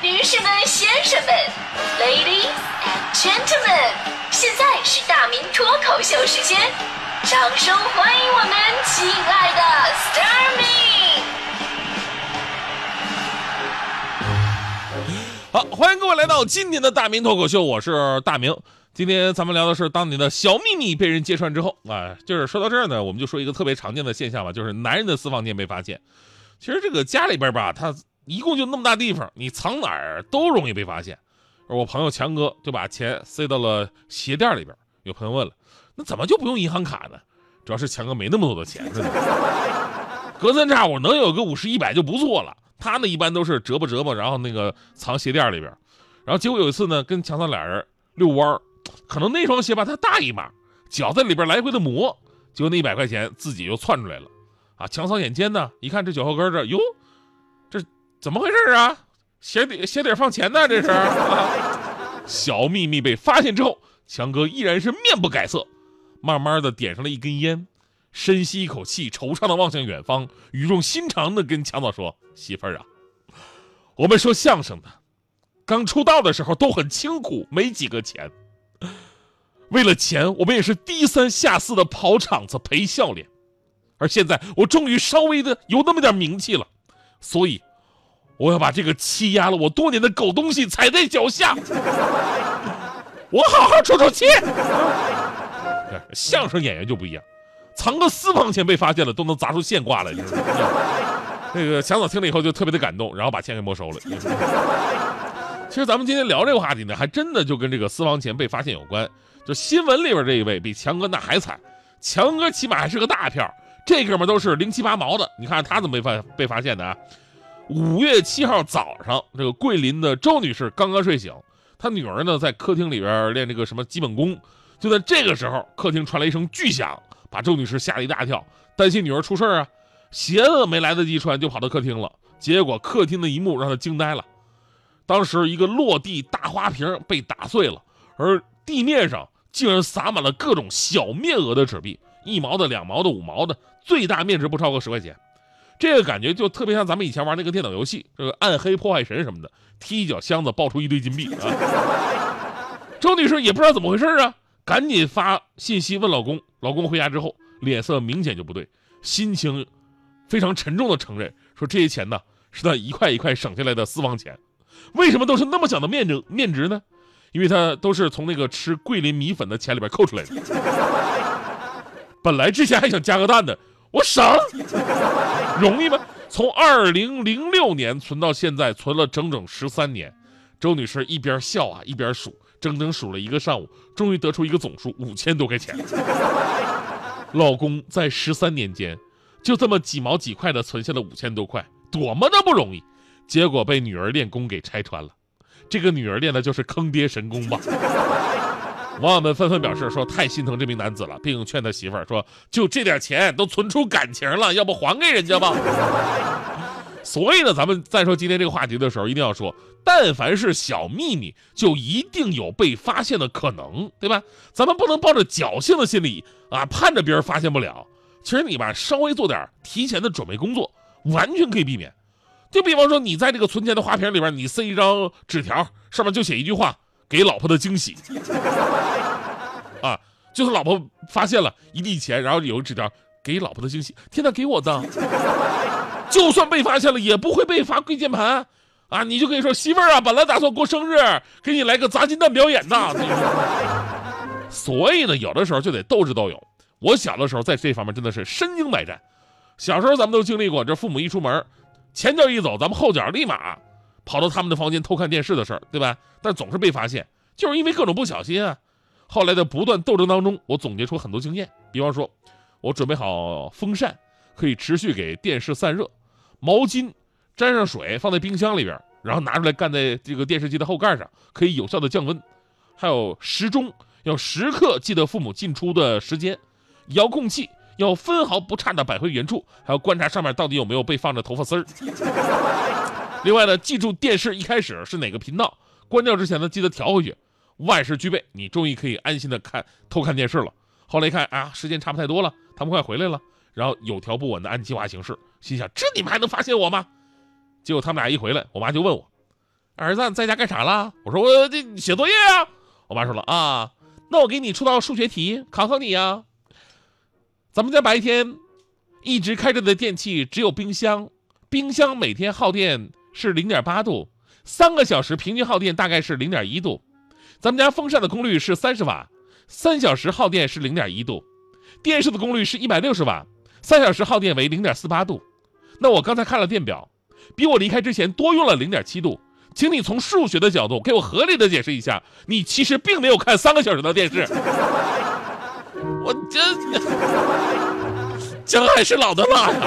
女士们、先生们，Ladies and Gentlemen，现在是大明脱口秀时间，掌声欢迎我们亲爱的 s t a r m y 好，欢迎各位来到今天的大明脱口秀，我是大明。今天咱们聊的是，当你的小秘密被人揭穿之后啊，就是说到这儿呢，我们就说一个特别常见的现象吧，就是男人的私房钱被发现。其实这个家里边吧，他一共就那么大地方，你藏哪儿都容易被发现。而我朋友强哥就把钱塞到了鞋垫里边。有朋友问了，那怎么就不用银行卡呢？主要是强哥没那么多的钱，隔三差五能有个五十一百就不错了。他呢一般都是折吧折吧，然后那个藏鞋垫里边。然后结果有一次呢，跟强嫂俩人遛弯儿。可能那双鞋吧，它大一码，脚在里边来回的磨，结果那一百块钱自己就窜出来了，啊！强嫂眼尖呢，一看这脚后跟这，哟，怎么回事啊？鞋底鞋底放钱呢？这是。小秘密被发现之后，强哥依然是面不改色，慢慢的点上了一根烟，深吸一口气，惆怅的望向远方，语重心长的跟强嫂说：“媳妇儿啊，我们说相声的，刚出道的时候都很清苦，没几个钱。”为了钱，我们也是低三下四的跑场子陪笑脸，而现在我终于稍微的有那么点名气了，所以我要把这个欺压了我多年的狗东西踩在脚下，我好好出出气。相声演员就不一样，藏个私房钱被发现了都能砸出现挂来。那个强嫂听了以后就特别的感动，然后把钱给没收了。其实咱们今天聊这个话题呢，还真的就跟这个私房钱被发现有关。就新闻里边这一位比强哥那还惨，强哥起码还是个大票，这哥们都是零七八毛的。你看他怎么被发被发现的啊？五月七号早上，这个桂林的周女士刚刚睡醒，她女儿呢在客厅里边练这个什么基本功。就在这个时候，客厅传来一声巨响，把周女士吓了一大跳，担心女儿出事啊，鞋子没来得及穿就跑到客厅了。结果客厅的一幕让她惊呆了，当时一个落地大花瓶被打碎了，而地面上。竟然撒满了各种小面额的纸币，一毛的、两毛的、五毛的，最大面值不超过十块钱。这个感觉就特别像咱们以前玩那个电脑游戏，这个暗黑破坏神什么的，踢一脚箱子爆出一堆金币啊！周女士也不知道怎么回事啊，赶紧发信息问老公。老公回家之后，脸色明显就不对，心情非常沉重的承认说这些钱呢是他一块一块省下来的私房钱。为什么都是那么小的面值面值呢？因为他都是从那个吃桂林米粉的钱里边扣出来的。本来之前还想加个蛋的，我省，容易吗？从二零零六年存到现在，存了整整十三年。周女士一边笑啊一边数，整整数了一个上午，终于得出一个总数五千多块钱。老公在十三年间，就这么几毛几块的存下了五千多块，多么的不容易，结果被女儿练功给拆穿了。这个女儿练的就是坑爹神功吧？网友们纷纷表示说太心疼这名男子了，并劝他媳妇儿说：“就这点钱都存出感情了，要不还给人家吧？”所以呢，咱们再说今天这个话题的时候，一定要说，但凡是小秘密，就一定有被发现的可能，对吧？咱们不能抱着侥幸的心理啊，盼着别人发现不了。其实你吧，稍微做点提前的准备工作，完全可以避免。就比方说，你在这个存钱的花瓶里边，你塞一张纸条，上面就写一句话：“给老婆的惊喜。”啊，就是老婆发现了一地钱，然后有个纸条：“给老婆的惊喜。”天哪，给我的！就算被发现了，也不会被罚跪键盘啊！你就可以说：“媳妇儿啊，本来打算过生日，给你来个砸金蛋表演的。”所以呢，有的时候就得斗智斗勇。我小的时候在这方面真的是身经百战。小时候咱们都经历过，这父母一出门。前脚一走，咱们后脚立马跑到他们的房间偷看电视的事儿，对吧？但总是被发现，就是因为各种不小心啊。后来的不断斗争当中，我总结出很多经验。比方说，我准备好风扇，可以持续给电视散热；毛巾沾上水放在冰箱里边，然后拿出来干在这个电视机的后盖上，可以有效的降温。还有时钟，要时刻记得父母进出的时间；遥控器。要分毫不差的摆回原处，还要观察上面到底有没有被放着头发丝儿。另外呢，记住电视一开始是哪个频道，关掉之前呢，记得调回去。万事俱备，你终于可以安心的看偷看电视了。后来一看啊，时间差不太多了，他们快回来了，然后有条不紊的按计划行事，心想这你们还能发现我吗？结果他们俩一回来，我妈就问我，儿子在家干啥了？我说我这写作业呀。我妈说了啊，那我给你出道数学题考考你呀。咱们家白天一直开着的电器只有冰箱，冰箱每天耗电是零点八度，三个小时平均耗电大概是零点一度。咱们家风扇的功率是三十瓦，三小时耗电是零点一度。电视的功率是一百六十瓦，三小时耗电为零点四八度。那我刚才看了电表，比我离开之前多用了零点七度。请你从数学的角度给我合理的解释一下，你其实并没有看三个小时的电视。我真，姜还是老的辣呀。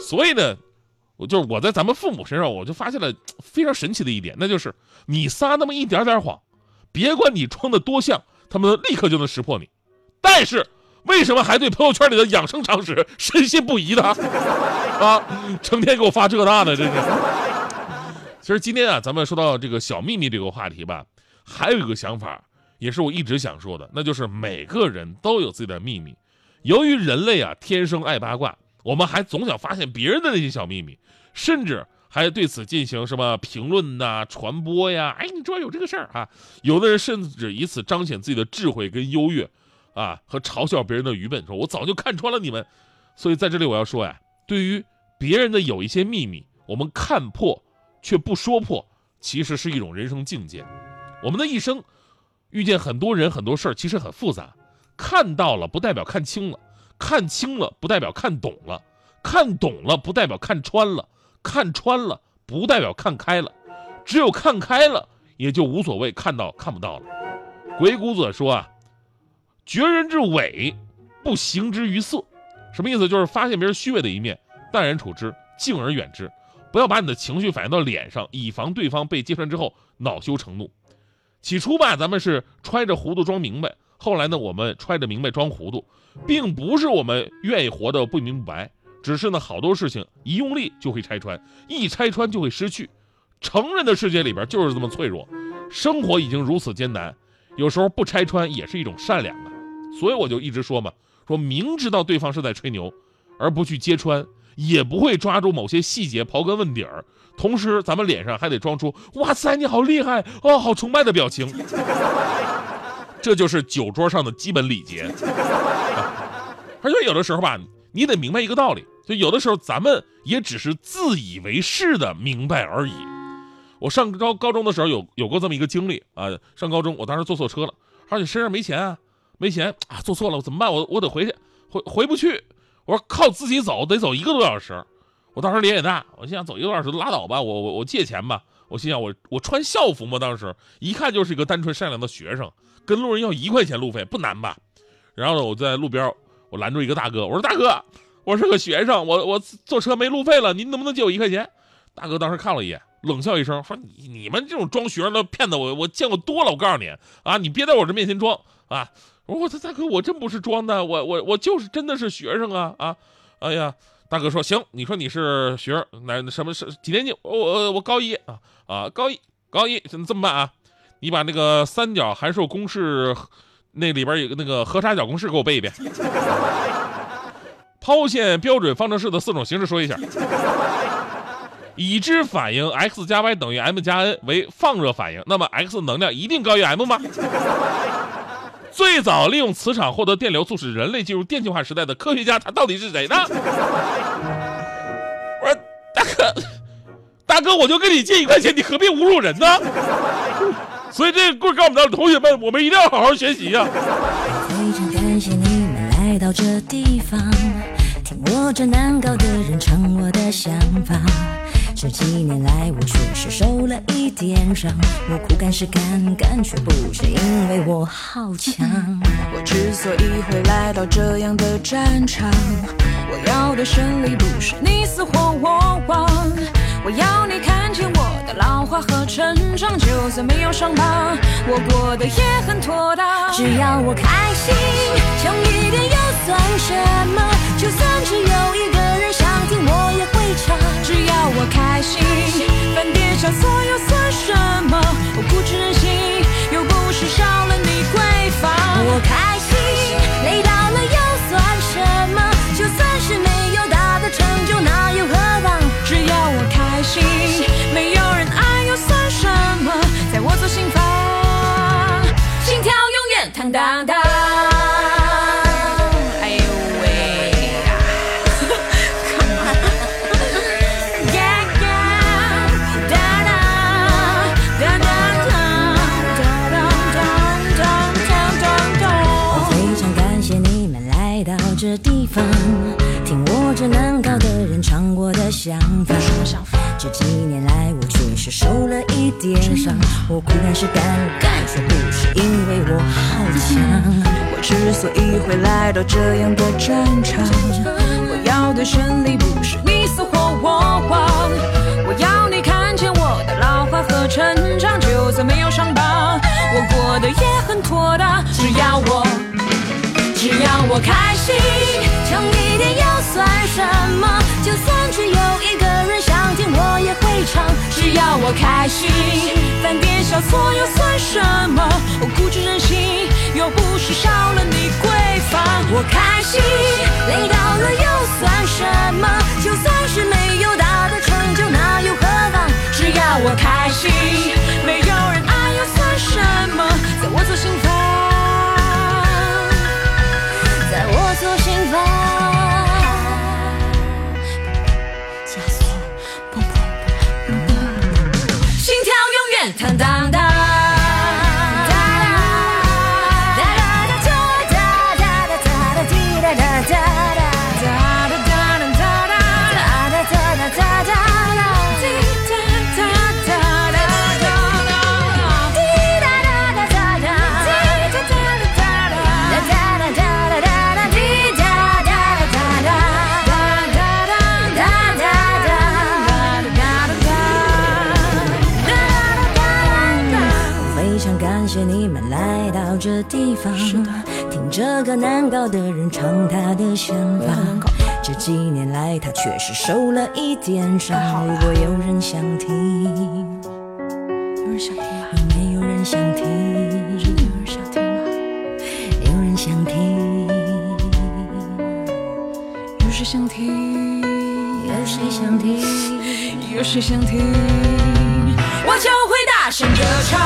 所以呢，我就是我在咱们父母身上，我就发现了非常神奇的一点，那就是你撒那么一点点谎，别管你装的多像，他们立刻就能识破你。但是为什么还对朋友圈里的养生常识深信不疑呢？啊，成天给我发这那的，真是。其实今天啊，咱们说到这个小秘密这个话题吧，还有一个想法，也是我一直想说的，那就是每个人都有自己的秘密。由于人类啊天生爱八卦，我们还总想发现别人的那些小秘密，甚至还对此进行什么评论呐、传播呀。哎，你知道有这个事儿啊？有的人甚至以此彰显自己的智慧跟优越，啊，和嘲笑别人的愚笨，说我早就看穿了你们。所以在这里我要说呀，对于别人的有一些秘密，我们看破。却不说破，其实是一种人生境界。我们的一生，遇见很多人、很多事儿，其实很复杂。看到了不代表看清了，看清了不代表看懂了，看懂了不代表看穿了，看穿了不代表看开了。只有看开了，也就无所谓看到看不到了。鬼谷子说啊：“绝人之伪，不形之于色。”什么意思？就是发现别人虚伪的一面，淡然处之，敬而远之。不要把你的情绪反映到脸上，以防对方被揭穿之后恼羞成怒。起初吧，咱们是揣着糊涂装明白；后来呢，我们揣着明白装糊涂，并不是我们愿意活得不明不白，只是呢，好多事情一用力就会拆穿，一拆穿就会失去。成人的世界里边就是这么脆弱，生活已经如此艰难，有时候不拆穿也是一种善良啊。所以我就一直说嘛，说明知道对方是在吹牛，而不去揭穿。也不会抓住某些细节刨根问底儿，同时咱们脸上还得装出“哇塞，你好厉害哦，好崇拜”的表情，这就是酒桌上的基本礼节。而且有的时候吧，你得明白一个道理，就有的时候咱们也只是自以为是的明白而已。我上高高中的时候有有过这么一个经历啊，上高中我当时坐错车了，而且身上没钱啊，没钱啊，坐错了，我怎么办？我我得回去，回回不去。我说靠自己走得走一个多小时，我当时脸也大，我心想走一个多小时拉倒吧，我我我借钱吧，我心想我我穿校服嘛，当时一看就是一个单纯善良的学生，跟路人要一块钱路费不难吧？然后呢，我在路边我拦住一个大哥，我说大哥，我是个学生，我我坐车没路费了，您能不能借我一块钱？大哥当时看了一眼，冷笑一声说你你们这种装学生的骗子，我我见过多了，我告诉你啊，你别在我这面前装啊。我说我大哥，我真不是装的，我我我就是真的是学生啊啊！哎呀，大哥说行，你说你是学生，那什么是几年级？我我我高一啊啊高一高一，怎么这么办啊？你把那个三角函数公式那里边有个那个和差角公式给我背一遍。抛线标准方程式的四种形式说一下。已知反应 x 加 y 等于 m 加 n 为放热反应，那么 x 能量一定高于 m 吗？最早利用磁场获得电流，促使人类进入电气化时代的科学家，他到底是谁呢？我说大哥，大哥，我就跟你借一块钱，你何必侮辱人呢？所以这个故事告诉我们的同学们，我们一定要好好学习呀。非常感谢你们来到这地方，听我这难搞的人唱我的想法。这几年来，我确实受了一点伤。我苦干是干干，却不是因为我好强。我之所以会来到这样的战场，我要的胜利不是你死或我亡。我要你看老化和成长，就算没有伤疤，我过得也很妥当。只要我开心，强一点又算什么？就算只有一个人想听，我也会唱。只要我开心，翻天下所有算什么？我固执任性，又不是少了你闺房。我开心，方，听我这难搞的人唱我的想法。这几年来，我确实受了一点伤，我固然是敢敢说，不是因为我好强。我之所以会来到这样的战场，我要的胜利不是你死或我亡，我要你看见我的老化和成长，就算没有伤疤，我过得也很妥当。只要我，只要我开心。什么？就算只有一个人想听，我也会唱。只要我开心，犯点小错又算什么？我固执任性，又不是少了你闺房。我开心，坦荡这地方，听这个难搞的人唱他的想法。这几年来，他确实受了一点伤。如果有人想听，有人想听吗？有没有人想听？真的有人想听吗？有人想听，有谁想听？有谁想听？有谁想听？我就会大声歌唱，